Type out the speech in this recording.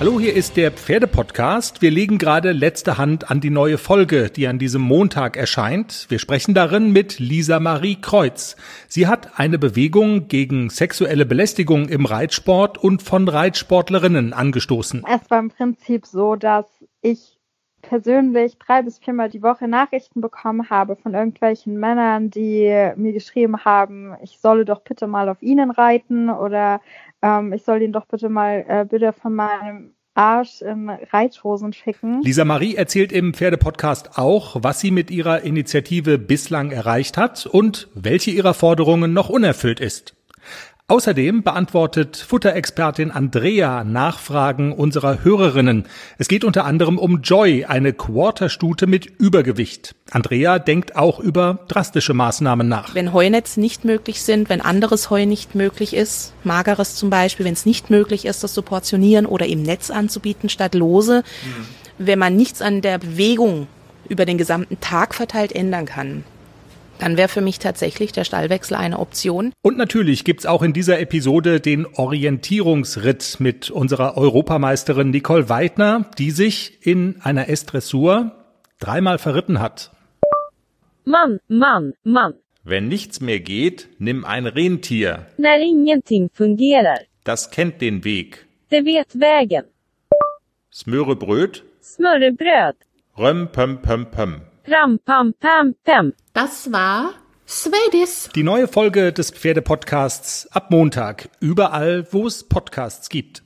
Hallo, hier ist der Pferdepodcast. Wir legen gerade letzte Hand an die neue Folge, die an diesem Montag erscheint. Wir sprechen darin mit Lisa Marie Kreuz. Sie hat eine Bewegung gegen sexuelle Belästigung im Reitsport und von Reitsportlerinnen angestoßen. Es war im Prinzip so, dass ich persönlich drei bis viermal die Woche Nachrichten bekommen habe von irgendwelchen Männern, die mir geschrieben haben, ich solle doch bitte mal auf ihnen reiten oder ähm, ich soll ihn doch bitte mal äh, bitte von meinem Arsch in Reithosen schicken. Lisa Marie erzählt im Pferdepodcast auch, was sie mit ihrer Initiative bislang erreicht hat und welche ihrer Forderungen noch unerfüllt ist. Außerdem beantwortet Futterexpertin Andrea Nachfragen unserer Hörerinnen. Es geht unter anderem um Joy, eine Quarterstute mit Übergewicht. Andrea denkt auch über drastische Maßnahmen nach. Wenn Heunetz nicht möglich sind, wenn anderes Heu nicht möglich ist, mageres zum Beispiel, wenn es nicht möglich ist, das zu portionieren oder im Netz anzubieten statt lose, mhm. wenn man nichts an der Bewegung über den gesamten Tag verteilt ändern kann, dann wäre für mich tatsächlich der Stallwechsel eine Option. Und natürlich gibt's auch in dieser Episode den Orientierungsritt mit unserer Europameisterin Nicole Weidner, die sich in einer S-Dressur dreimal verritten hat. Mann, Mann, Mann. Wenn nichts mehr geht, nimm ein Rentier. När ingenting fungerar. Das kennt den Weg. Det vet vägen. Smörebröt. Smörrebröd. Röm, pöm, pöm, pöm. Ram, pam, pam, pam. Das war Swedis. Die neue Folge des Pferdepodcasts ab Montag. Überall, wo es Podcasts gibt.